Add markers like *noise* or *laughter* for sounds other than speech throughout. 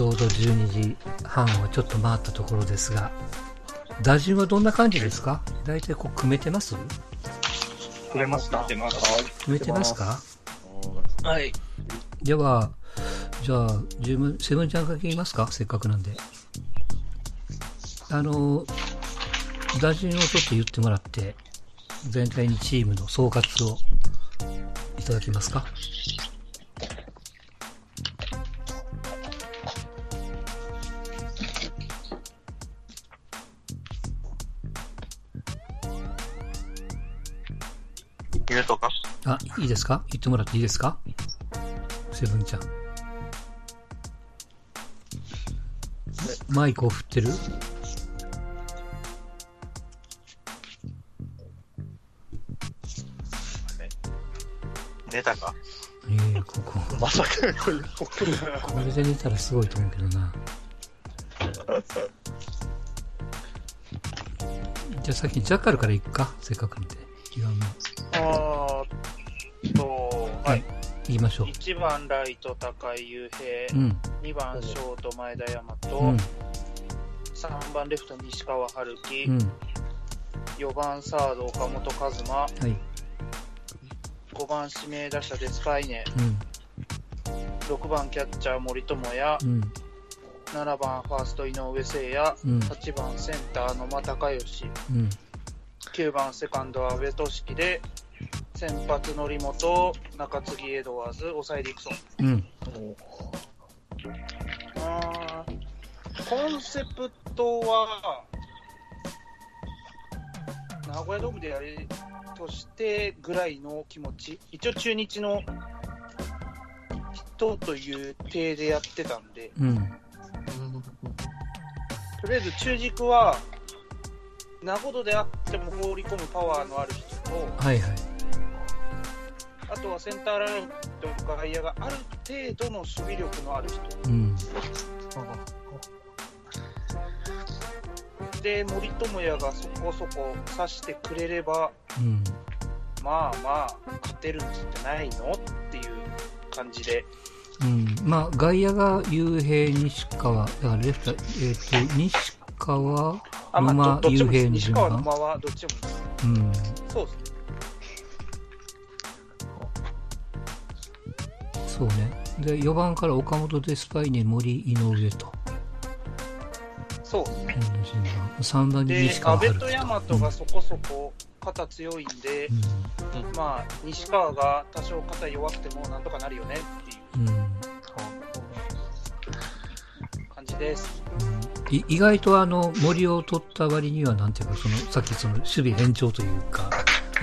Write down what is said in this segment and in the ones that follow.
ちょうど12時半をちょっと回ったところですが、打順はどんな感じですか？大体こう組めてます？組めました。出ます。組めてますか？はい。では、じゃあ、十分、セブンちゃんから聞きますか？せっかくなんで。あの、打順をちょっと言ってもらって、全体にチームの総括をいただけますか？いいですか？言ってもらっていいですか？セブンちゃん。マイクを振ってる？寝たか？ええここ。まさか、これ、これで寝たらすごいと思うけどな。じゃあ先にジャッカルから行くか？せっかくなんましょう。1番ライト高井雄平、うん。2番ショート前田大和、うん。3番レフト西川春樹、うん。4番サード岡本和真、はい。5番指名打者デスパイネ、うん。6番キャッチャー森友哉、うん。7番ファースト井上誠也、うん。8番センター野間隆義、うん。9番セカンドは阿部俊樹で、先発則本、中継ぎエドワーズ、抑えディクソン。うん。あーコンセプトは、名古屋ドームでやるとしてぐらいの気持ち、一応中日の人という体でやってたんで、うん。とりあえず中軸は、名ほどであっても放り込むパワーのある人と、はいはい。あとはセンターラインとか外野がある程度の守備力のある人。うん。で、森友哉がそこそこ刺してくれれば、うん。まあまあ、勝てるんじゃないのっていう感じで。うん。まあ、外野が雄平、西川、だからレフト、えっ、と、西川、あ、まあ、馬雄平。西川馬はどっちも。うん。そうですね。そうね。で、4番から岡本デスパイネ、森、井上と。そうですね。番3番にで西、川阿部と大和がそこそこ肩強いんで、うん。まあ、西川が多少肩弱くてもなんとかなるよねっていううん。うん感じです。い意外とあの森を取った割にはなんていうかそのさっきその守備変調というか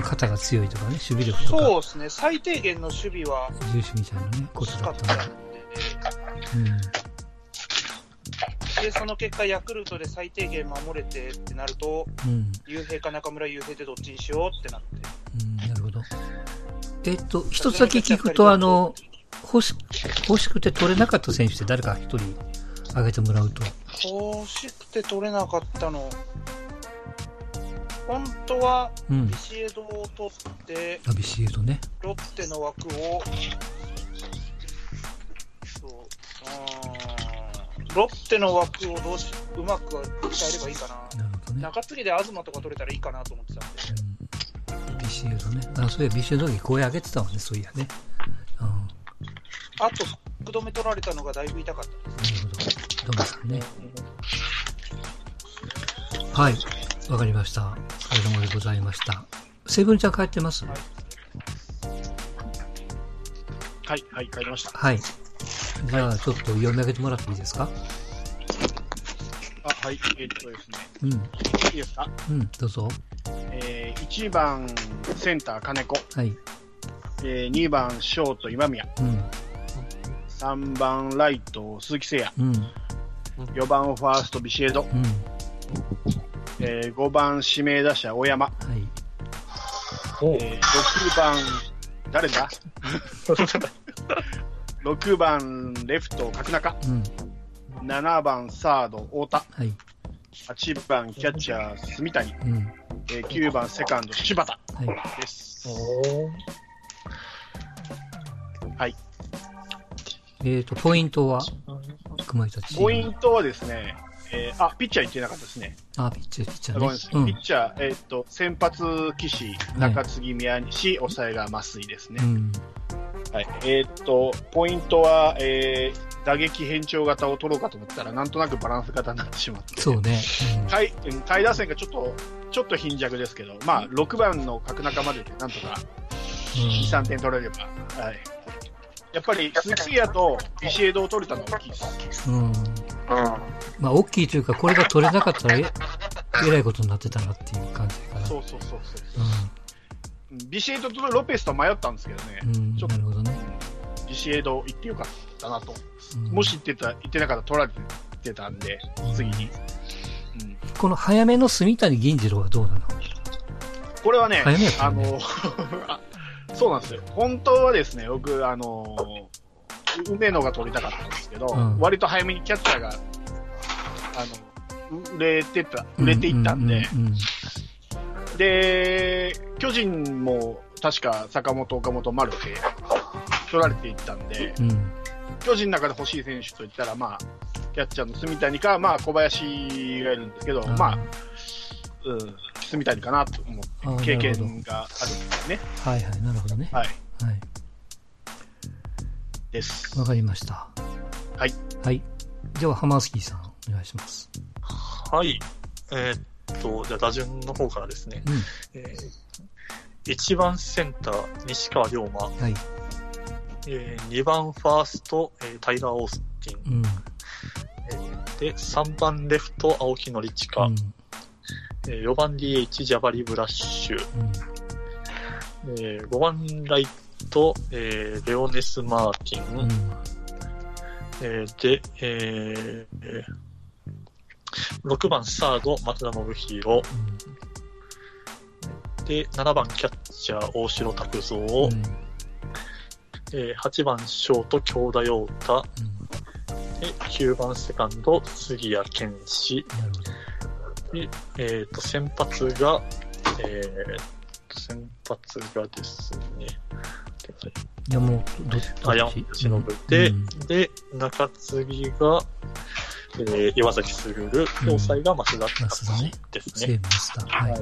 肩が強いとかね守備力とかそうですね。最低限の守備は重視みたいなねことだったたんんでで、で、その結果、ヤクルトで最低限守れてってなると、うんうん雄平か中村雄平でどっちにしようってなって。うんなるほどえっと一つだけ聞くとあの欲し欲しくて取れなかった選手って誰か一人挙げてもらうと欲しくて取れなかったの。本当は、うん。ビシエドを取って、ラビシエドね。ロッテの枠を、そう、うーんロッテの枠をどうし、うまく使えればいいかな。なるほどね、中継ぎで東とか取れたらいいかなと思ってたんで。うん、ビシエドね。あそういやビシエドの時声上げてたわねそういやね、うん、なあと、福留取られたのがだいぶ痛かったです。るほど。ドメさんね。はい、わかりました。お疲れ様でございました。セブンちゃん帰ってます？はい。はい、はい、帰りました。はい。じゃあ、ちょっと読み上げてもらっていいですか？あ、はい、えーっとですね。うん、いいですか？うん、どうぞ。えー、1番センター金子、はい。えー、2番ショート今宮、うん、3番ライト鈴木誠うん、也、4番ファーストビシエド、うん、えー、5番指名打者大山、はい。えー、6番、誰だ *laughs* ?6 番レフト角中、うん、7番サード太田、はい。8番キャッチャー住谷、うん、えー、9番セカンド柴田はい。です。えっ、と、ポイントは。ポイントはですね、えーあ、ピッチャー言ってなかったですね。あ、ピッチャー、ピッチャーごめんなさい。ね。ピッチャー、えーっと、先発、岸、中継ぎ、宮西、抑えが増井ですね。うん。うん。はい。えーっと、ポイントは、えー打撃変調型を取ろうかと思ったら、なんとなくバランス型になってしまって。そうね。下位、うん下位打線がちょっと、ちょっと貧弱ですけど、まあ、6番の角中まででなんとかうん。2、3点取れれば、はい。やっぱり、鈴木誠也とビシエドを取れたのは大きいです。うん。うん。まあ、大きいというか、これが取れなかったらえ、えらいことになってたなっていう感じかな。そうそうそうそう。うんビシエドとロペスと迷ったんですけどね。うん。うん。ちょっとなるほどね。ビシエド行ってよかったなと。うんもし行ってた、行ってなかったら取られてたんで、次に。うんこの早めの住谷銀次郎はどうなの？これはね、ねあの、*laughs* あそうなんですよ。本当はですね、僕、あの、梅野が取りたかったんですけど、うん割と早めにキャッチャーが、あの、売れてた、売れていったんで、で、巨人も確か坂本、岡本、丸って取られていったんで、うん。うん巨人の中で欲しい選手といったら、まあ、キャッチャーの住谷か、まあ、小林がいるんですけど、まあ、うん、住谷かなと思って経験があるんですね。はいはい、なるほどね。はい。はい。です。わかりました。はい。はい。では、ハマースキーさん、お願いします。はい。えーっと、じゃあ打順の方からですね。うん。えー、1番センター、西川龍馬。はい。えー、2番ファースト、えータイラー・オースティン。うん。えーで、3番レフト、青木のりちか。うん。えー4番 DH、ジャバリ・ブラッシュ。うん。えー5番ライト、えーレオネス・マーティン。うん。えーで、えーえー6番サード、松田信弘。で、7番キャッチャー、大城拓三。うん。えー8番ショート、京田陽太。で、9番セカンド、杉谷拳士。なるほど。で、えっ、と、先発が、えーと、先発がですね、山本、ど、どあ、山本忍で、うんで、中継ぎが、えー岩崎卓、で抑えが増田ですね。セーブした。はい。はい。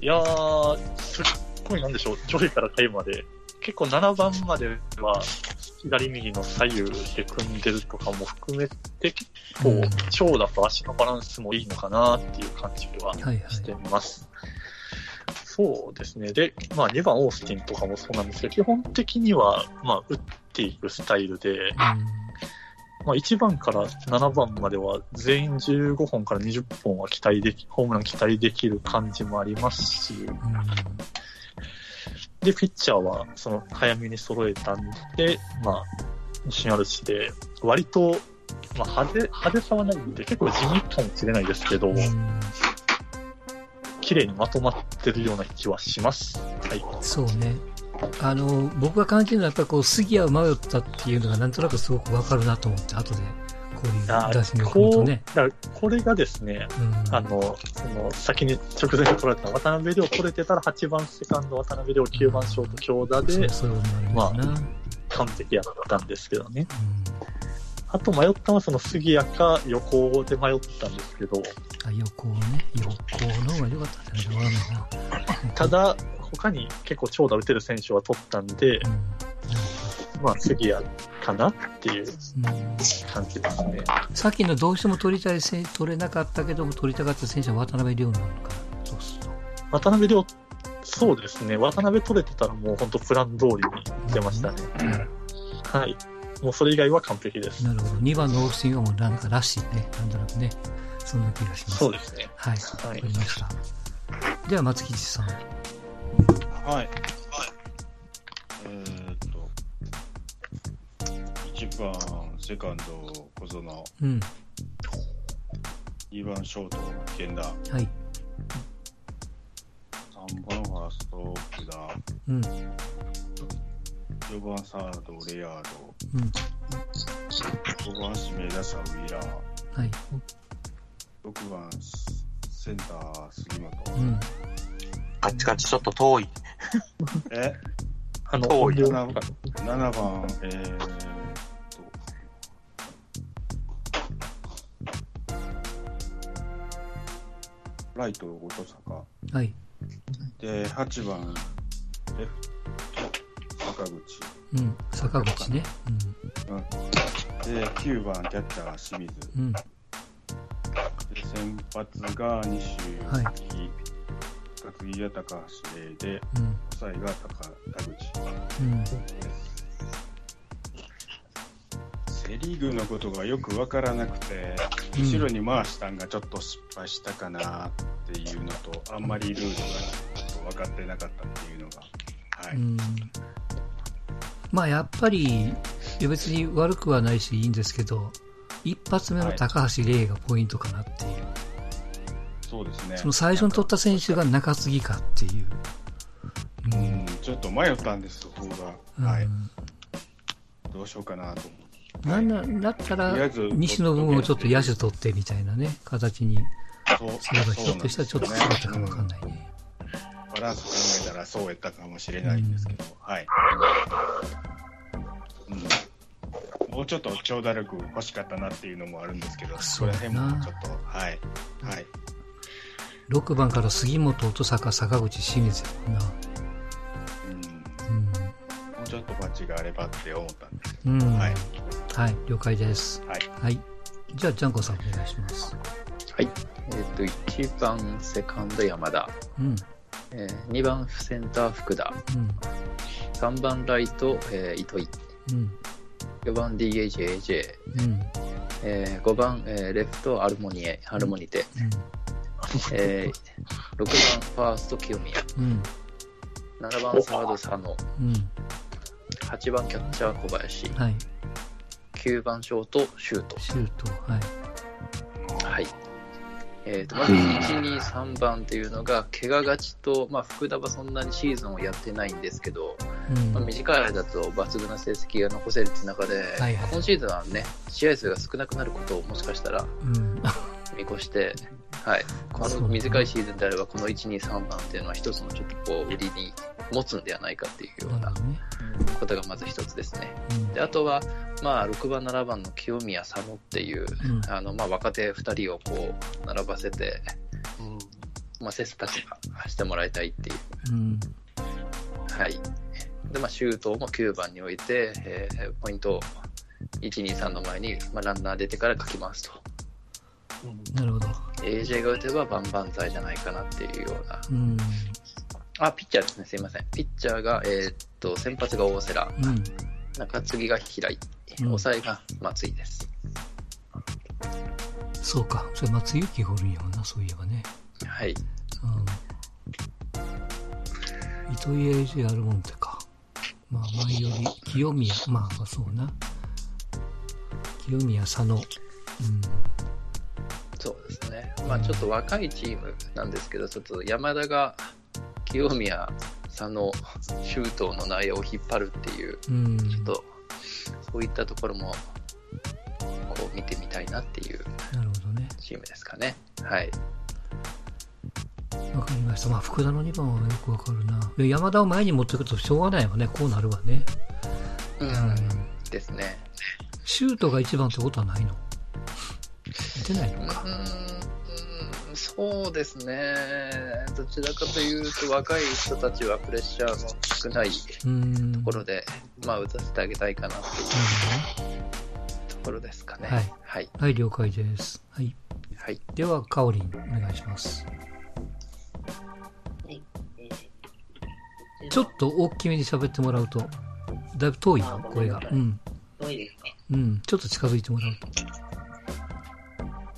いやー、すっごいなんでしょう、上位から下位まで、結構7番までは、左右の左右で組んでるとかも含めて、結構うん、長打と足のバランスもいいのかなっていう感じははいはい。そうですね。で、まあ2番オースティンとかもそうなんですけど、基本的には、まあ打っていくスタイルで、まあ1番から7番までは全員15本から20本は期待でき、ホームラン期待できる感じもありますし。で、ピッチャーはその早めに揃えたんで、まあ、自信あるしで、割と、まあ派手、派手さはないんで、結構地味かもしれないですけど、うん綺麗にまとまってるような気はします。はい。そうね。あの、僕が感じるのはやっぱりこう、杉谷を迷ったっていうのがなんとなくすごくわかるなと思って、後で、こういうあ打線を組むとね。だこれがですね、うん。あの、その、先に直前に取られた渡辺亮取れてたら8番セカンド渡辺亮9番ショート強打でそう、そういうことになりますな。完璧やったんですけどね。あと迷ったのはその杉谷か横で迷ったんですけど、あ、横ね。横の方が良かったんじゃないかな。ただ、他に結構長打打てる選手は取ったんで、うん。まあ杉谷かなっていう。感じですね。さっきのどうしても取りたい選取れなかったけども、取りたかった選手は渡辺亮なのかな。そうすると。渡辺亮、そうですね。渡辺取れてたらもう本当プラン通りに出ましたね。はい。もうそれ以外は完璧です。なるほど。2番のオースティンはもうなんからしいね。なんとなくね。そんな気がします。そうですね。はい。わはいかりました。では、松吉さん。はい。えーっと、1番、セカンド、小園、うん。2番、ショート、源田、はい。3番、ファースト、福田、うん。4番サード、レアード、うん、5番指名打者、ウィラー、はい、6番センター、杉本、うん、カチカチ、ちょっと遠い。え？あの遠い 7, 番、えー、っと、ライト、後藤坂。はい。で、8番、レフト、坂口。うん。坂口ね。で、9番、キャッチャー、清水。うん。うん。で、先発が西はい木、中継ぎが高橋礼で、うん。抑えが高田口うん。セ・リーグのことがよくわからなくて、うん後ろに回したんがちょっと失敗したかなっていうのと、あんまりルールが分かってなかったっていうのが、はい。うん。まあやっぱり、別に悪くはないしいいんですけど、一発目の高橋礼がポイントかなっていう。そうですね。その最初に取った選手が中継ぎかっていう。ううんん、ちょっと迷ったんです、そこが。はい。うんどうしようかなと思って。なんなだったら西の分をちょっと野手取ってみたいなね、形にそうすればひょっとしたらちょっと変わったかもわかんないね。バランス考えたらそうやったかもしれないんですけど、はい。うん、もうちょっと長打力欲しかったなっていうのもあるんですけど、そこら辺もちょっと、はい。はい。6番から杉本、音坂、坂口、清水やな。うん、うん。もうちょっとバッチがあればって思ったんですけうん。ど、ははいい。。了解です。はい。はい。じゃあ、ジャンコさんお願いします。はい。えっ、と、1番セカンド山田、うん。えー、2番センター福田、うん。3番ライト、えー糸井、うん。4番 DHAJ、うん。えー、5番、えーレフトアルモニエ、アルモニテ、えー、6番ファースト清宮、うん。7番サード佐野、うん。8番キャッチャー小林、はい。9番ショートシュート。シュート。はい。はい。えー、とまず1、2、3番っていうのが、怪我がちと、まあ、福田はそんなにシーズンをやってないんですけど、うん。まあ、短い間だと抜群な成績が残せるって中で、はいはい今シーズンはね、試合数が少なくなることをもしかしたらうん。見越して、はい、この短いシーズンであれば、この1、2、3番っていうのは一つのちょっとこう、売りに持つんではないかっていうような。ことがまず一つですね。うんで、あとは、まあ、6番、7番の清宮佐野っていう、うん。あの、まあ、若手2人をこう、並ばせて、うんまあ、切磋琢磨してもらいたいっていう。うん。はい。で、まあ、シュートも9番に置いて、えーポイントを1、2、3の前に、まあ、ランナー出てから書きますと。なるほど。AJ が打てば万々歳じゃないかなっていうような。うん。あ、ピッチャーですね。すいません。ピッチャーが、えーっと、先発が大瀬良、うん。中継ぎが平井、うん抑えが松井です。そうか。それ松井裕樹がおるんやもんな、そういえばね。はい。うん。糸井 AJ あるもんてか。まあ、前より、清宮、まあ、まあ、そうな。清宮佐野。うん。そうですね。まあ、ちょっと若いチームなんですけど、ちょっと山田が清宮、佐野、周東の内容を引っ張るっていう、うん。ちょっと、そういったところも、こう見てみたいなっていう。チームですかね。はい。わかりました。まあ、福田の2番はよくわかるな。で山田を前に持っていくとしょうがないわね。こうなるわね。うん。うん。ですね。シュートが1番ってことはないの？出ないのか。うーん、そうですね。どちらかというと、若い人たちはプレッシャーの少ないうん。ところで、まあ、打たせてあげたいかなっていうところですかね。はいはい。はい、了解です。はい。はい。では、かおりん、お願いします。ちょっと大きめに喋ってもらうと、だいぶ遠いよ、声が。うん。遠いですかうん。ちょっと近づいてもらうと。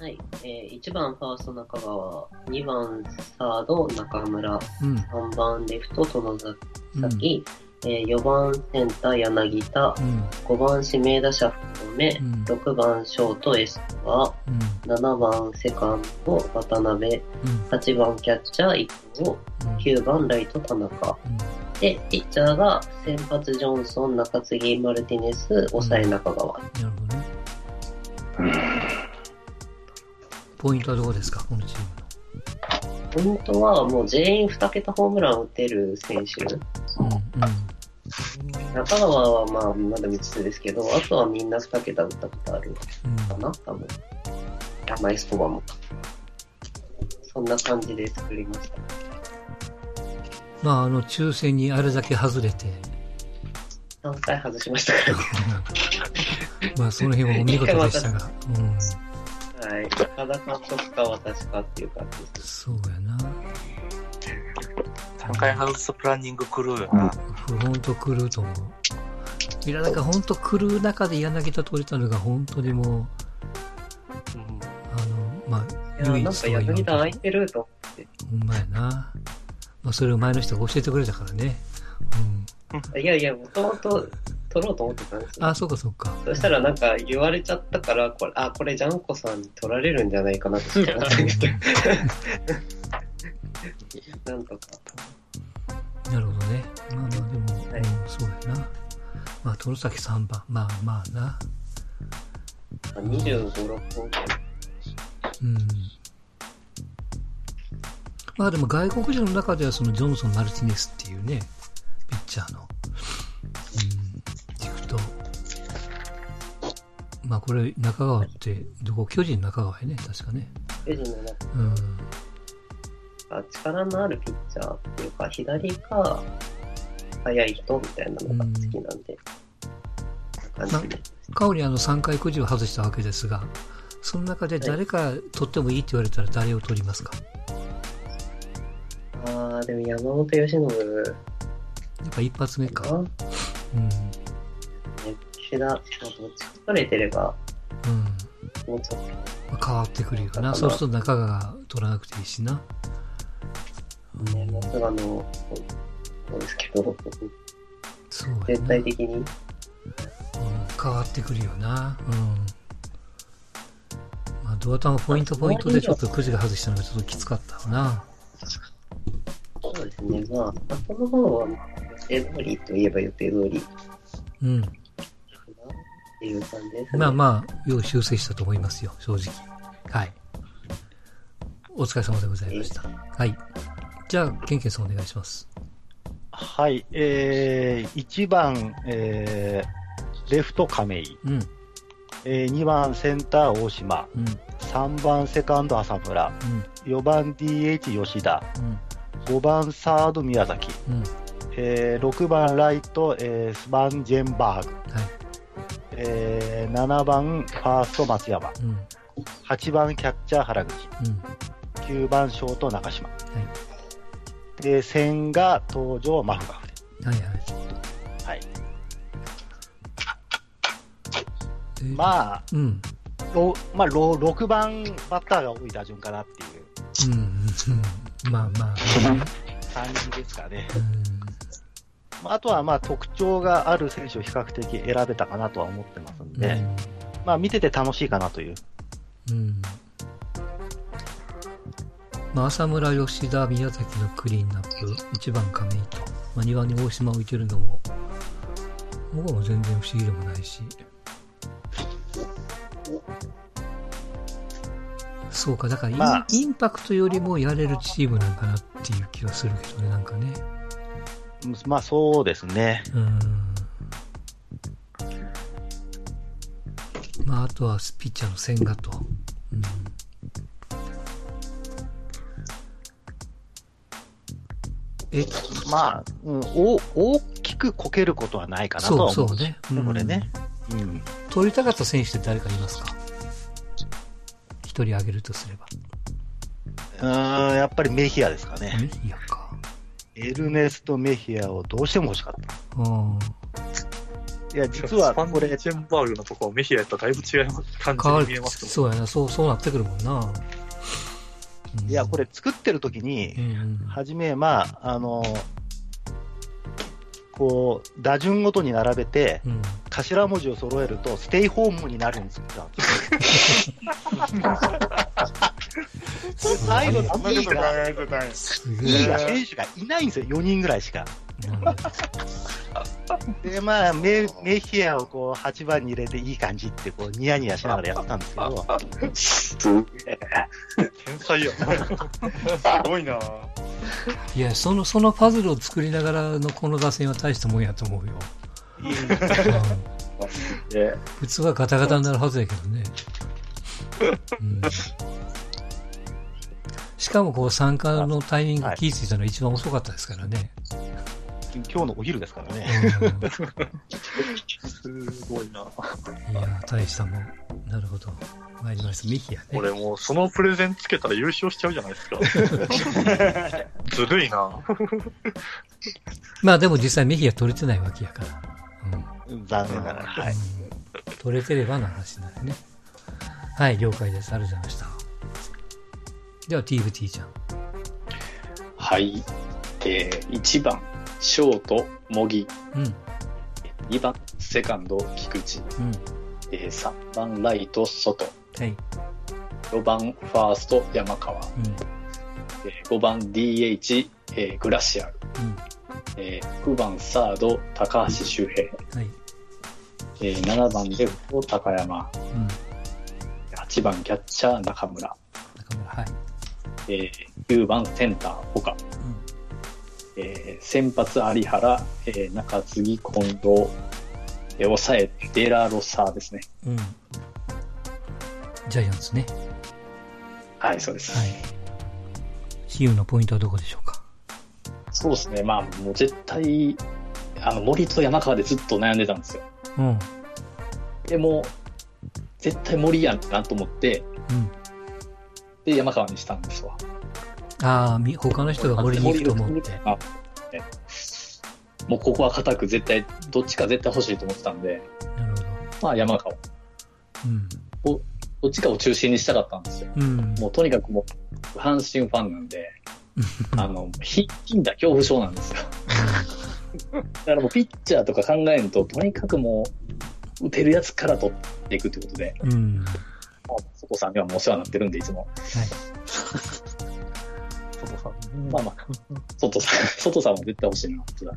はい。えー、1番ファースト中川、2番サード中村、うん。3番レフト殿うん。崎、えー、4番センター柳田、うん。5番指名打者福留、うん6番ショートエストア、うん。7番セカンド渡辺、うん。8番キャッチャー伊藤、うん。9番ライト田中。で、ピッチャーが先発ジョンソン、中継ぎマルティネス、抑え中川。なるほどね。ポイントはどこですか、このチーム本当はもう全員2桁ホームラン打てる選手。の。うん。中川はまあまだ3つですけど、あとはみんな2桁打ったことあるうん。かな、多分。あ、マイスコバも。そんな感じで作りました。まあ、あの、抽選にあれだけ外れて、3回外しましたからね。*laughs* まあ、その辺はお見事でしたが、うん、はい。岡田監督か私かっていう感じです。そうやな。3回外すプランニング狂うよな。ほんと狂うと思う。いや、なんかほんと狂う中で柳田取れたのが本当にもう、うんあの、まあ、いや、唯なんか柳田空いてると思って。ほんまやな。まあ、それを前の人が教えてくれたからね。うん。いやいや、もともと取ろうと思ってたんですよ。あ、そうかそうか。そしたらなんか言われちゃったから、これ、あ、これジャンコさんに取られるんじゃないかなって思ったんですけど。なんとか。なるほどね。まあまあでも、はいうん、そうやな。まあ、トロサキ3番。まあまあな。25、6本。うん。まあでも外国人の中ではそのジョンソン・マルティネスっていうね、ピッチャーの、まあこれ中川って、どこ？巨人中川やね、確かね。レジの中うん。が力のあるピッチャーっていうか、左か、速い人みたいなのが好きなんで。感じで。カオリあの3回くじを外したわけですが、その中で誰か取ってもいいって言われたら誰を取りますか？あー、でも山本由伸やっぱ一発目か。うん。岸田、まあどっちか取れてれば、うん。もうちょっまあ変わってくるよな。そうすると中川が取らなくていいしな。とね、もうすぐあの、そうですけど、そう。全体的に、うん変わってくるよな。うん。まあ、ドアタもポイントポイントでちょっとくじが外したのがちょっときつかったわな。そうですね、まあ、あその方は予定通りといえば予定通りかうん。ていう感じですね。まあまあ、よう修正したと思いますよ、正直。はい。お疲れ様でございました。はい。じゃあ、ケンケンさんお願いします。はい、えー、1番、えー、レフト亀井、うん、えー、2番センター大島、うん、3番セカンド浅村、うん、4番 DH 吉田、うん、5番サード宮崎、うん。えー、6番ライト、えー、スバンジェンバーグ、はい。えー、7番ファースト松山、うん、8番キャッチャー原口、うん。9番ショート中島。で、千が登場マフガフで。はいはい。はい。えーまあ、うん。ロまあ、ロ6番バッターが多い打順かなっていううん、うん。まあまあ、*laughs* 感じですかね。うん。まああとはまあ特徴がある選手を比較的選べたかなとは思ってますんで、まあ見てて楽しいかなという。うん。まあ、浅村、吉田、宮崎のクリーンナップ、1番亀井と、まあ、2番に大島を置いてるのも、僕は全然不思議でもないし。そうか、だからイン,、まあインパクトよりもやれるチームなんかなっていう気はするけどね、なんかね。まあそうですね。うん。まあ、あとはピッチャーの千賀と。うん。え、まあ、うん、お大きくこけることはないかなとは思う。そうそうねうんこれね。うん。取りたかった選手って誰かいますか？一人挙げるとすれば。うーん、やっぱりメヒアですかメね。ヒアか。エルネスト・メヒアをどうしても欲しかった。うん。いや、実はスパンこれ、チェンバーグのところ、メヒアやったらだいぶ違います感じに見えますそうやな、そう、そうなってくるもんな。うんいや、これ、作ってる時にう、ん。はじめ、まあ、あの、こう、打順ごとに並べて、うん。頭文字を揃えると、ステイホームになるように作ったんですよ。*laughs* ああいうのなこと考いいが、えてない。すげいいえ。が選手がいないんですよ、4人ぐらいしか。う *laughs* んで、まあ、メメヒアをこう、8番に入れていい感じって、こう、ニヤニヤしながらやってたんですけど、天才や。すごいな。いや、その、そのパズルを作りながらのこの打線は大したもんやと思うよ。うん普通はガタガタになるはずやけどね。*laughs* うん、ししかもこう参加のタイミング気づいたの一番遅かったですからね。今日のお昼ですからね。すごいな。いや、大したもん。なるほど。参りました。ミヒやね。俺もうそのプレゼンつけたら優勝しちゃうじゃないですか。*laughs* ずるいな。まあでも実際ミヒは取れてないわけやから。うん、残念ながら。はい。取れてればの話になるね。はい、了解です。ありがとうございました。では、TFT ちゃん。はい。えー、1番、ショート、茂木。うん。2番、セカンド、菊池。うん。えー、3番、ライト、外。はい。4番、ファースト、山川。うん。えー5番、DH、えーグラシアル。うん。えー6番、サード、高橋周平。はい。えー7番、レフト、高山。うん。8番、キャッチャー、中村。中村、はい。えー9番、センター、岡。えー先発、有原、えー中継ぎ、近藤。えー抑え、デラロサーですね。うん。うん。ジャイアンツね。はい、そうです。はい。比喩のポイントはどこでしょうか？そうですね。まあ、もう絶対、あの、森と山川でずっと悩んでたんですよ。うん。でも、絶対森やんなと思って、うん。で、山川にしたんですわ。ああ、み他の人が森に行くと思って。あねもうここは固く絶対、どっちか絶対欲しいと思ってたんで、なるほど。まあ山川。うん。どっちかを中心にしたかったんですよ。うん。もうとにかくもう、阪神ファンなんで、*laughs* あの、ひんだ恐怖症なんですよ。だからもうピッチャーとか考えんと、とにかくもう、打てるやつから取っていくってことで、うん。まあ外さんにはもうお世話になってるんで、いつも。外さん。まあまあ、外さん、外さんも絶対欲しいな、ってだ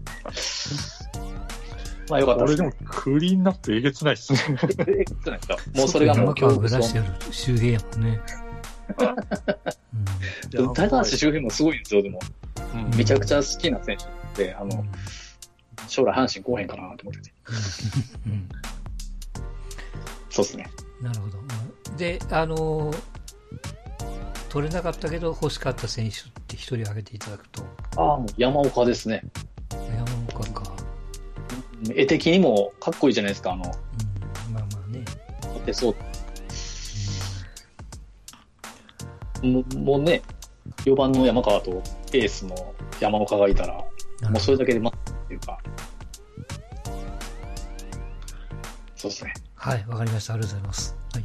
まあよかった俺でね。ですもクリーンナップえげつないっすね。えぐないか？もうそれがもう山川恐怖症ブラシや。る周平やもんね。*laughs* でも高橋周平もすごいんですよ、でも。うんめちゃくちゃ好きな選手で、あの、将来阪神来おへんかなと思ってて。うん。うん。そうですね。なるほど。で、あのー取れなかったけど欲しかった選手って一人挙げていただくと、ああ、もう山岡ですね。山岡か。絵的にもかっこいいじゃないですか、あの、まあまあね。持ってそう。もうもうね、4番の山川とエースの山岡がいたら、もうそれだけで待ってっていうか、そうですね。はい、わかりました。ありがとうございます。はい。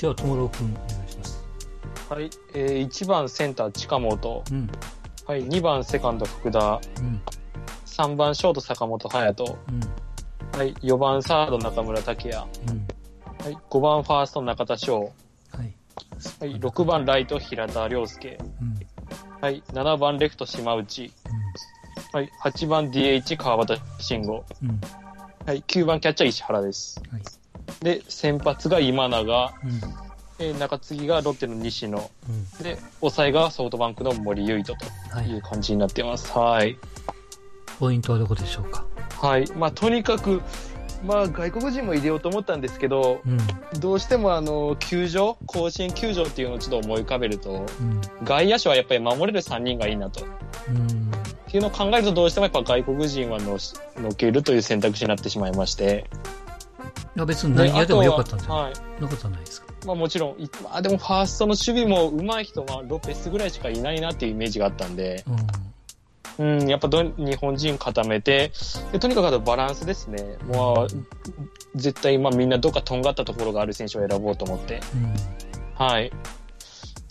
では、ともろうくん、お願いします。はい、えー、1番センター近本、うん。はい、2番セカンド福田、うん。3番ショート坂本勇人、うん。はい、4番サード中村拓也、うん。はい、5番ファースト中田翔、はい。はい、6番ライト平田良介、うん。はい、7番レフト島内、はい、8番 DH 川端慎吾、うん。はい、9番キャッチャー石原です。はい。で、先発が今永、うん。えー中継ぎがロッテの西野、うん。で、抑えがソフトバンクの森唯斗という感じになってます。はい。ポイントはどこでしょうか？はい。まあ、とにかく、まあ、外国人も入れようと思ったんですけど、うん。どうしてもあの、球場、甲子園球場っていうのをちょっと思い浮かべると、うん。外野手はやっぱり守れる3人がいいなと。うん。っていうのを考えるとどうしてもやっぱ外国人はのしのけるという選択肢になってしまいまして。いや、別に何やでもよかったんじゃない？はい。なことはないですか？まあもちろん、いまあでもファーストの守備も上手い人はロペスぐらいしかいないなっていうイメージがあったんで、うん、やっぱど日本人固めて、でとにかくあとバランスですね。もう、絶対まあみんなどっかとんがったところがある選手を選ぼうと思って、うん。はい。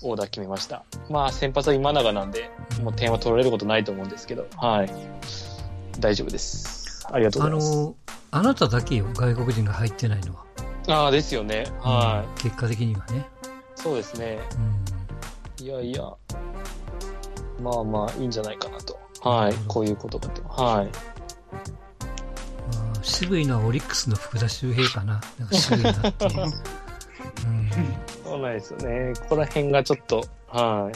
オーダー決めました。まあ先発は今永なんで、もう点は取られることないと思うんですけど、はい。大丈夫です。ありがとうあございます。の、あなただけよ、外国人が入ってないのは。ああ、ですよね。はい。結果的にはね。そうですね。いやいや、まあまあいいんじゃないかなと。はい。こういうことだと。はい。まあ渋いのはオリックスの福田周平かな。なんか渋いなって。*laughs* うん。そうなんですよね。ここら辺がちょっと、は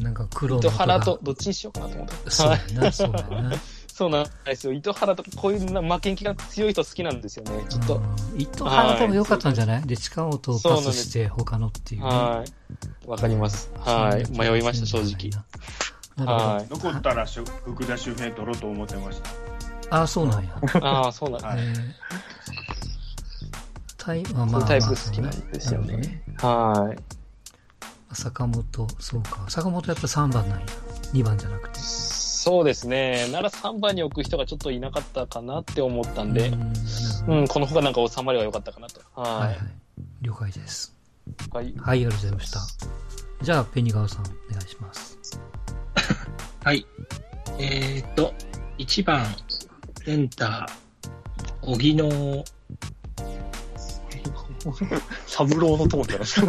い。なんか黒の糸原とどっちにしようかなと思って。そうやな、そうやな。*laughs* そうなんですよ。糸原とかこういうな負けん気が強い人好きなんですよね。ちょっと。糸原とも良かったんじゃない？で、近本をパスして他のっていう、ね。はい。わかります。はい。迷いました、正直。はい。残ったら福田周平取ろうと思ってました。ああ、そうなんや。ああ、そうなんや。はい、タイまあまあ、タイプ好きなんですよね。はい。坂本、そうか。坂本やっぱ3番なんや。2番じゃなくて。そうですね。なら3番に置く人がちょっといなかったかなって思ったんで、うんうん、この方がなんか収まりは良かったかなと。はい。はい、はい、了解です。はい。はい、ありがとうございました。じゃあ、ペニガオさん、お願いします。*laughs* はい。えー、っと、1番、センター、荻野、サブローのトーンじゃないですか。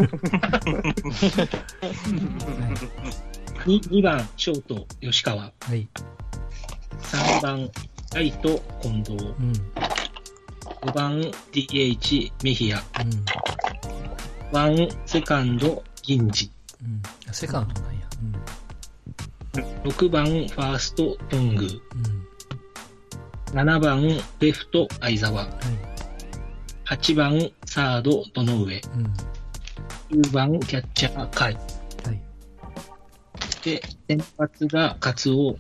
2, 2番、ショート、吉川。はい。3番、ライト、近藤。うん、5番、DH、メヒア。うん、1、セカンド、銀次。うん、セカンドなんや。うん、6番、ファースト、トング。うん、7番、レフト、相沢。はい、8番、サード、堂上。うん、9番、キャッチャー、カイ。で、先発がカツオ、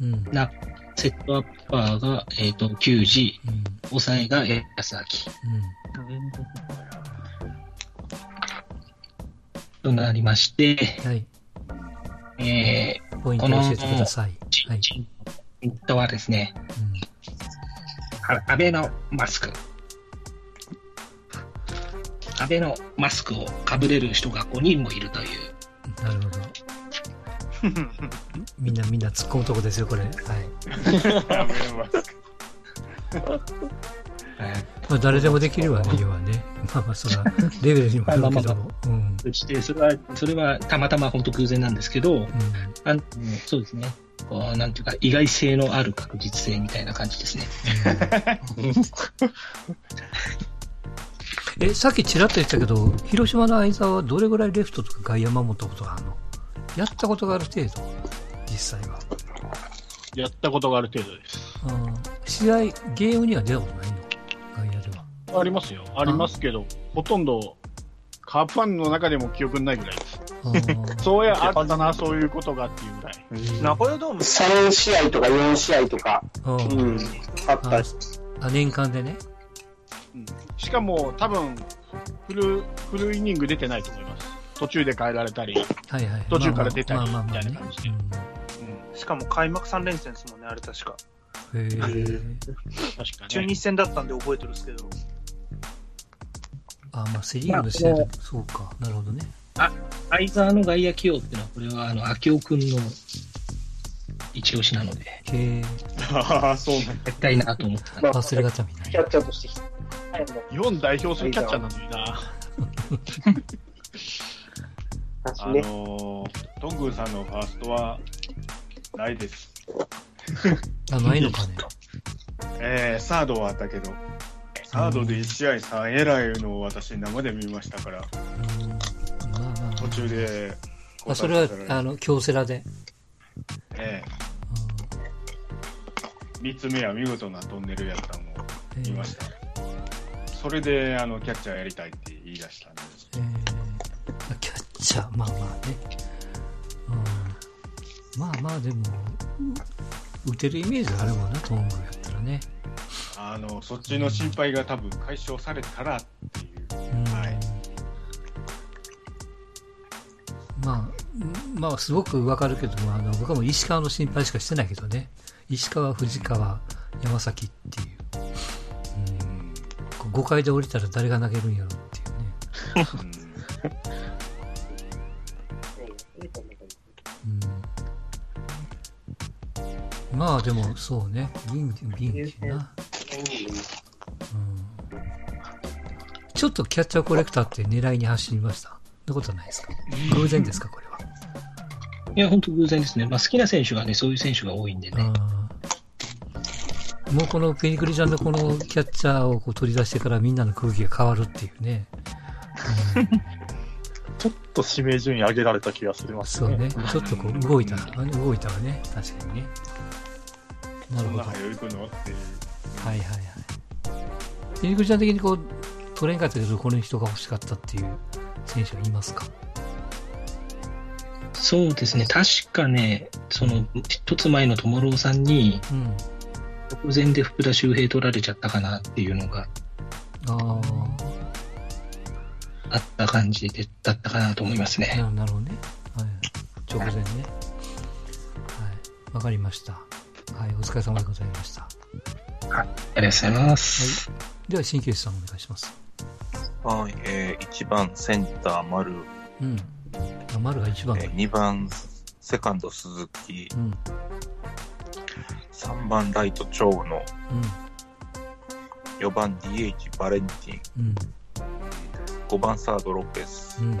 うん、なセットアッパーが、えっ、ー、と、球児、うん、抑えが安明。うん、となりまして、はい。えー、ポイントを教えてください。はい。ポイントはですね、うん、アベノマスク。アベノマスクをかぶれる人が5人もいるという。なるほど。みんなみんな突っ込むとこですよ、これ。はい。*laughs* まあ誰でもできるわね、要はね。まあまあ、それは、レベルにもよるけども。*laughs* うん。そして、それは、それはたまたま本当偶然なんですけど、うん、あそうですね。こう、なんていうか、意外性のある確実性みたいな感じですね。*laughs* え、さっきちらっと言ったけど、広島の相沢はどれぐらいレフトとか外野守ったことがあるの？やったことがある程度、実際は。やったことがある程度です。試合、ゲームには出たことないの？外野では。ありますよ。ありますけど、ほとんど、カープファンの中でも記憶ないぐらいです。そうや、あったな、そういうことがっていうぐらい。名古屋ドーム3試合とか4試合とか、うん、あったし。あ、年間でね。うん、しかも、多分、フル、フルイニング出てないと思います。途中で変えられたり、はいはい、途中から出たりみたいな感じで。しかも開幕3連戦ですもんね、あれ確か。へえ。確かに。中日戦だったんで覚えてるんですけど。あ、まあ、セリーグの試合で、そうか、なるほどね。あ、相沢の外野起用っていうのは、これは、あの、秋尾くんの一押しなので。へえ。ああ、そうなんやりたいなと思ってた、まあ、忘れがちゃみない。キャッチャーとして日本代表するキャッチャーなのにな。あのー、トングーさんのファーストは、ないです。あ、ないのかね。えー、サードはあったけど、サードで1試合3エラーいうのを私生で見ましたから、まあまあ、途中で。あ、それは、あの、京セラで。ええー。3つ目は見事なトンネルやったのを見ました。えー、それで、あの、キャッチャーやりたいって言い出したんです。えー、キャッちゃ、まあまあね。うん。まあまあでも、打てるイメージあるもんな、トングやったらね。あの、そっちの心配が多分解消されたらっていう。うん、はい。まあ、まあ、すごくわかるけども、あの、僕はもう石川の心配しかしてないけどね。石川、藤川、山崎っていう。うん。5回で降りたら誰が投げるんやろっていうね。まあでもそうね、な。うん。ちょっとキャッチャーコレクターって狙いに走りました。なことないですか？偶然ですか、これは？いや、本当偶然ですね。まあ好きな選手がね、そういう選手が多いんでね。もうこのペニクリちゃんのこのキャッチャーをこう取り出してからみんなの空気が変わるっていうね。うん、ちょっと指名順位上げられた気がするますね。そうね。ちょっとこう動いた、動いたわね。確かにね。なるほど。早行くの？っていう。はいはいはい。入り口的にこう、取れんかったけど、この人が欲しかったっていう選手はいますか？そうですね。確かね、その、一つ前の友郎さんに、直前で福田周平取られちゃったかなっていうのが、ああった感じで、だったかなと思いますね。なるほどね。はい。直前ね。はい。わかりました。はい。お疲れ様でございました。はい。ありがとうございます。はい。では、新旧さんお願いします。はい。えー、1番センター丸。うん。丸が一番、えー、2番セカンド鈴木、うん、3番ライト長野、うん、4番 DH バレンティン、うん、5番サードロペス、うん、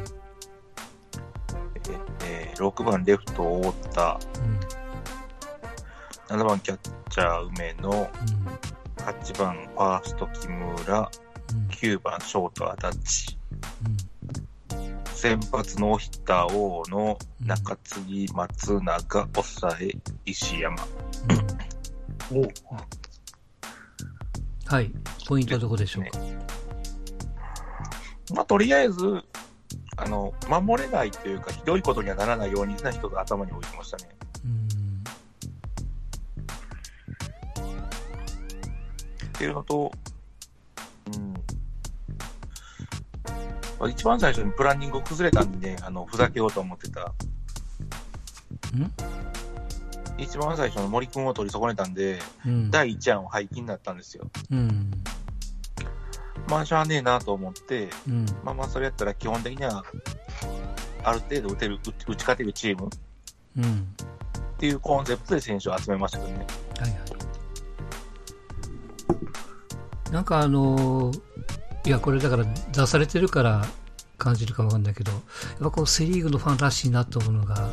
えー、6番レフト太田、うん、7番キャッチャー梅野、うん、8番ファースト木村、うん、9番ショート足立、先発ノーヒッター王の中継ぎ松永、抑え石山。はい。ポイントはどこでしょうか、ね、まあ、とりあえず、あの、守れないというか、ひどいことにはならないようにな人が頭に置いてましたね。っていうのと、一番最初にプランニング崩れたんで、あの、ふざけようと思ってた。ん？一番最初の森君を取り損ねたんで、うん、第1案を廃棄になったんですよ。うん、まあ、しゃあねえなと思って、うん、まあまあ、それやったら基本的には、ある程度打てる、打ち勝てるチーム、うん、っていうコンセプトで選手を集めましたけどね。はいはい。なんかあのーいや、これだから出されてるから感じるかわかんないけど、やっぱこうセリーグのファンらしいなと思うのが、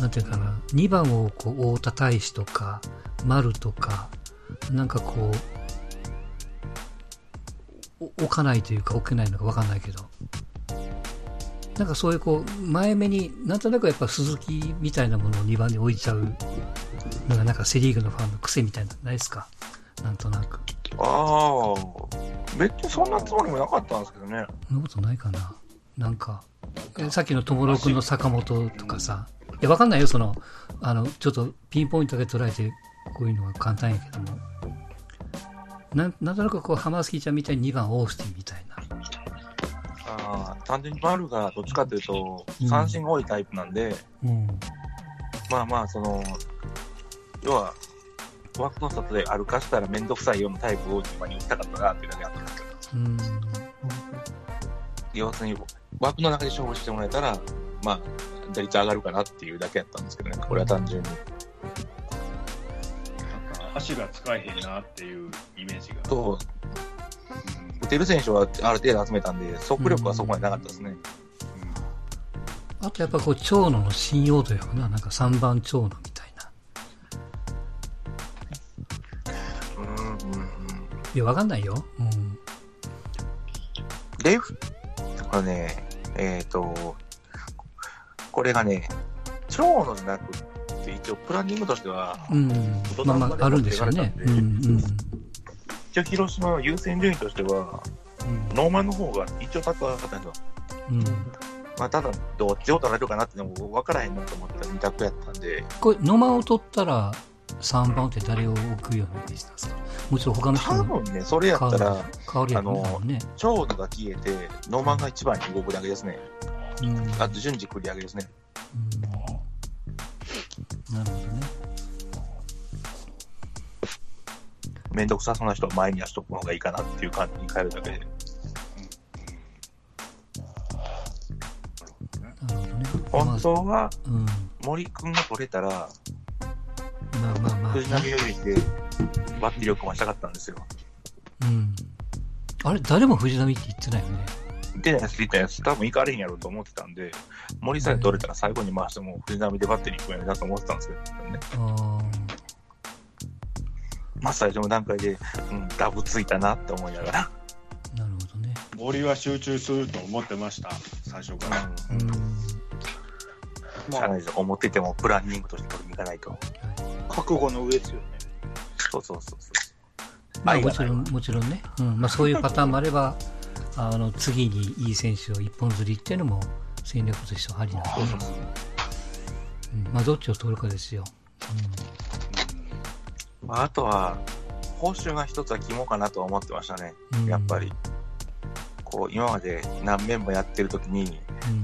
なんていうかな、2番をこう、太田大使とか、丸とか、なんかこう、置かないというか置けないのかわかんないけど、なんかそういうこう、前目に、なんとなくやっぱ鈴木みたいなものを2番に置いちゃうのがなんかセリーグのファンの癖みたいなのないですか？なんとなく。ああ、別にそんなつもりもなかったんですけどね。そんなことないかな。なんか、さっきの友郎君の坂本とかさ、いや、わかんないよ、その、あの、ちょっとピンポイントだけ捉えて、こういうのは簡単やけども。なんなんとなくこう、浜崎ちゃんみたいに2番オースティンみたいな。ああ、単純に丸がどっちかというと、三振が多いタイプなんで、うん、まあまあ、その、要は、枠の外で歩かしたらめんどくさいようなタイプを今に打ちたかったなっていうだけあったんですけど。うん。要するに、枠の中で勝負してもらえたら、まあ、打率上がるかなっていうだけやったんですけどね、これは単純に。なんか、足が使えへんなっていうイメージが。そう。打てる選手はある程度集めたんで、速力はそこまでなかったですね。うんあとやっぱこう、長野の信用度やな、なんか3番長野みいや、わかんないよ。うん。レフトね、えっ、ー、と、これがね、長野じゃなくて、一応プランニングとしては、うん、まあまあ、あるんでしょうね。うんうん、一応広島の優先順位としては、うん、ノーマンの方が一応高かったんですよ。うん。まあ、ただ、どっちを取られるかなってのも分からへんなと思ったら2択やったんで。これ、ノーマンを取ったら、3番って誰を置くようなイメージなんですかもちろん他の人多分ね、それやったら、変わるやの、ね、長野が消えて、ノーマンが一番に動くだけですね。うん、あと順次繰り上げですね。うん、なるほどね。めんどくさそうな人は前に足しとく方がいいかなっていう感じに変えるだけで。なるほどね。本当は、森君が取れたら、まあまあまあ。藤波よりでバッテリーを組ましたかったんですよ。うん。あれ、誰も藤波って言ってないよね。言ってないやつ、言ったやつ、多分行かれへんやろうと思ってたんで、森さえ取れたら最後に回しても藤波でバッテリー組めるなと思ってたんですけどね。あまあ最初の段階で、うん、ダブついたなって思いながら。なるほどね。森は集中すると思ってました、最初から。うん。社内で思っててもプランニングとして取りに行かないと。覚悟の上ですよね。そうそうそうそう。まあ、もちろん、もちろんね。うん。まあ、そういうパターンもあれば、*laughs* あの、次にいい選手を一本釣りっていうのも戦略としてはありなんで、うん、まあ、どっちを取るかですよ。うん。まあ、あとは、報酬が一つは肝かなとは思ってましたね。やっぱり。こう、今まで何面もやってる時に、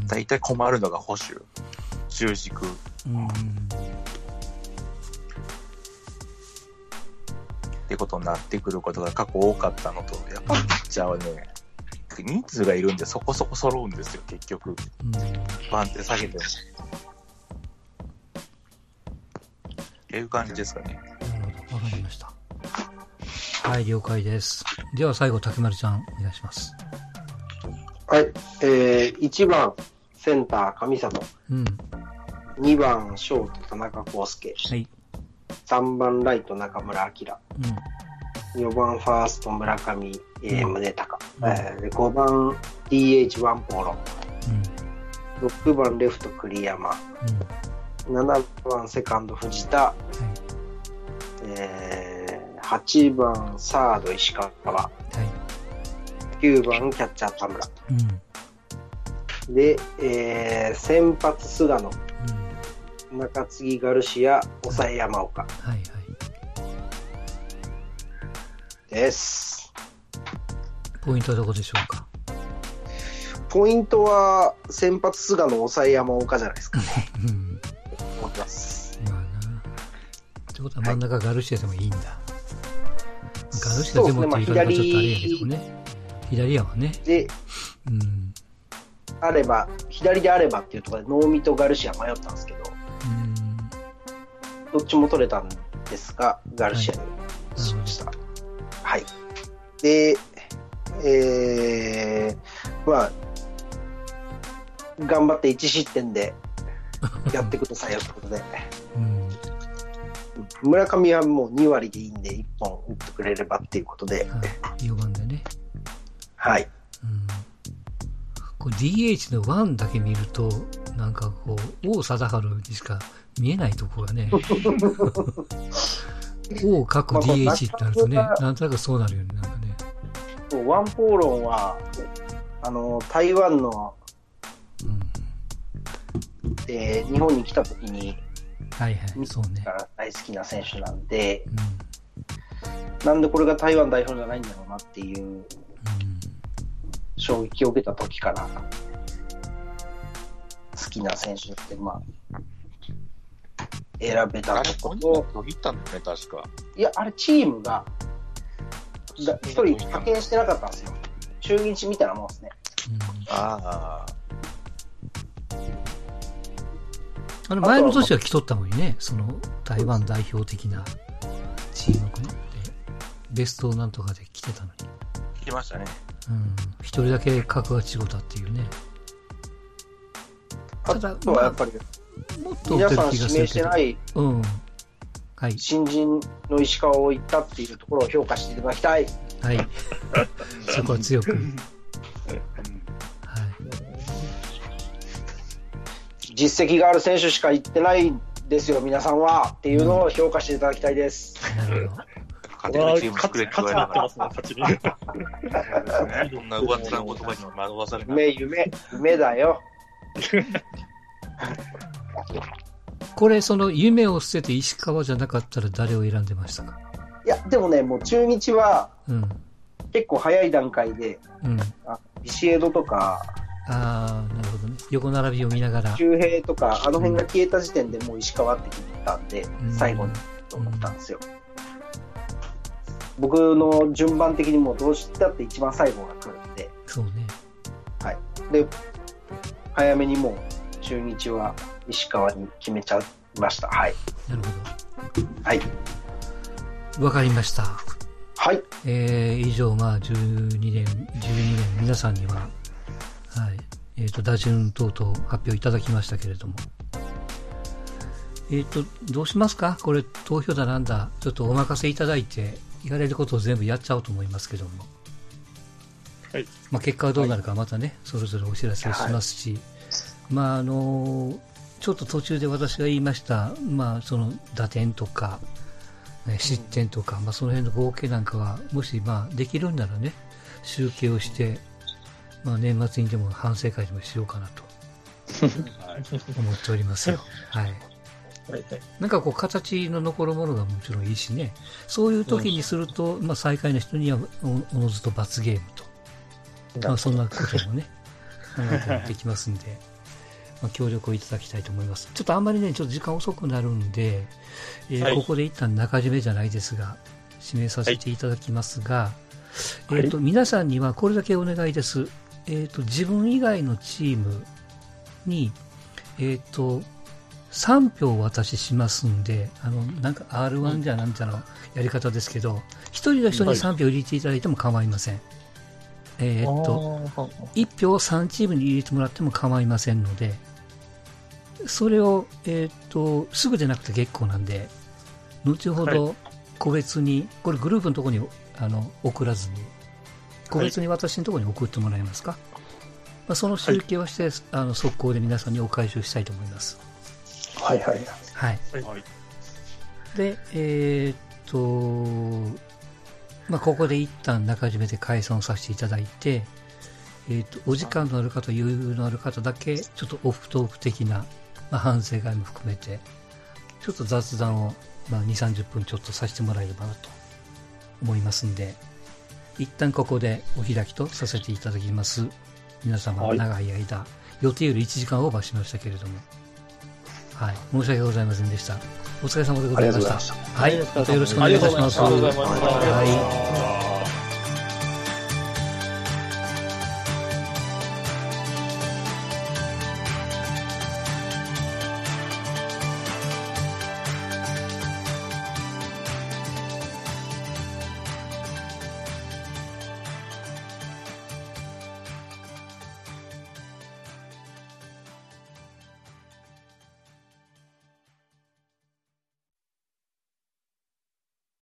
大体困るのが保守。中軸。うんってことになってくることが過去多かったのと、やっぱピッチャーはね、人数がいるんでそこそこ揃うんですよ、結局。番手下げても。っていう感じですかね。なるほど、わかりました。はい、了解です。では最後、竹丸ちゃん、お願いします。はい、えー、1番、センター、上里。うん。2番、ショート、田中康介。はい。3番ライト中村晃、うん、4番ファースト村上、えー、宗隆、うん、えー、5番 DH ワンポーロ、うん、6番レフト栗山、うん、7番セカンド藤田、うん、えー、8番サード石川、はい、9番キャッチャー田村、うん、で、えー、先発菅野、中継ぎガルシア、抑え山岡。はいはい。です。ポイントはどこでしょうか？ポイントは、先発菅野、抑え山岡じゃないですかね。*laughs* うん。思ってます。まあな。ってことは真ん中ガルシアでもいいんだ。はい、ガルシアでもって言い方がちょっとあれやけどね。左やわね。で、うん。あれば、左であればっていうところで、ノーミとガルシア迷ったんですけど、どっちも取れたんですが、ガルシアにしました。はい。はい、で、えー、まあ、頑張って1失点で *laughs* やってくださいよってことで。うん、村上はもう2割でいいんで、1本打ってくれればっていうことで。はい、4番でね。はい。うん、こ DH の1だけ見ると、なんかこう、王貞治にしか見えないところがね。*laughs* O 過去 DH ってなるとね、なんとなくそうなるよね、なんかね。ワンポーロンは、あの、台湾の、うん、えー、日本に来た時に、はいはい、そうね。大好きな選手なんで、うん、なんでこれが台湾代表じゃないんだろうなっていう、うん、衝撃を受けた時から、好きな選手って、まあ、選べたとこと。伸びたんだね、確か。いや、あれチームが、一人派遣してなかったんですよ。中日みたいなもんですね。うん、ああ。あれ前の年は来とったのにね、その台湾代表的なチームで、ベストなんとかで来てたのに。来ましたね。うん。一人だけ格が違ったっていうね。ただ、まあ、やっぱり、もっと皆さん指名してない、うん。はい。新人の石川を行ったっていうところを評価していただきたい。はい。*laughs* そこは強く。はい。実績がある選手しか行ってないですよ、皆さんは。っていうのを評価していただきたいです。なるほど。勝てるチーム作れって言われたら。勝ちに。*laughs* いろんな上っ面の言葉に惑わされない。夢、夢、夢だよ。*laughs* これ、その夢を捨てて石川じゃなかったら誰を選んでましたか？いや、でもね、もう中日は、結構早い段階で、うん、あビシエドとか、ああ、なるほどね。横並びを見ながら。周平とか、あの辺が消えた時点でもう石川って決めたんで、うん、最後にと思ったんですよ。うん、僕の順番的にもどうしたって一番最後が来るんで。そうね。はい。で、早めにもう中日は石川に決めちゃいました。はい。なるほど。はい。わかりました。はい。えー、以上、まあ、12年、12年、皆さんには、はい、えっ、ー、と、打順等々発表いただきましたけれども。えっ、ー、と、どうしますか？これ、投票だなんだ、ちょっとお任せいただいて、言われることを全部やっちゃおうと思いますけども。はい。まあ、結果はどうなるかまたね、はい、それぞれお知らせしますし、はい、まあ、あのちょっと途中で私が言いました、まあ、その打点とか、ね、失点とか、まあ、その辺の合計なんかは、もし、まあ、できるんならね、集計をして、まあ、年末にでも反省会でもしようかなと、*laughs* 思っておりますよ。はい。なんかこう形の残るものがもちろんいいしね、そういう時にすると、まあ最下位の人にはおのずと罰ゲームと、まあそんなこともね、考えてできますんで、まあ協力をいただきたいと思います。ちょっとあんまりね、ちょっと時間遅くなるんで、えーはい、ここで一旦中締めじゃないですが、指名させていただきますが、はい、えっ、ー、と、皆さんにはこれだけお願いです。えっ、ー、と、自分以外のチームに、えっ、と、3票お渡ししますんで、あの、なんか R1 じゃなんじゃのやり方ですけど、1人の人に3票入れていただいても構いません。えー、っと、1票を3チームに入れてもらっても構いませんので、それを、えー、っと、すぐでなくて結構なんで、後ほど個別に、これグループのところにあの送らずに、個別に私のところに送ってもらえますか、はい、まあ、その集計をして、あの速攻で皆さんにお返しをしたいと思います。はいはい。はい。はい、で、えー、っと、まあ、ここで一旦中締めで解散させていただいて、えー、っと、お時間のある方、余裕のある方だけ、ちょっとオフトーク的な、まあ、反省会も含めて、ちょっと雑談を、まあ、2、30分ちょっとさせてもらえればなと思いますんで、一旦ここでお開きとさせていただきます。皆様、長い間、はい、予定より1時間オーバーしましたけれども、はい、申し訳ございませんでした。お疲れ様でございました。はい、またよろしくお願いいたします。ありがとうございました。はい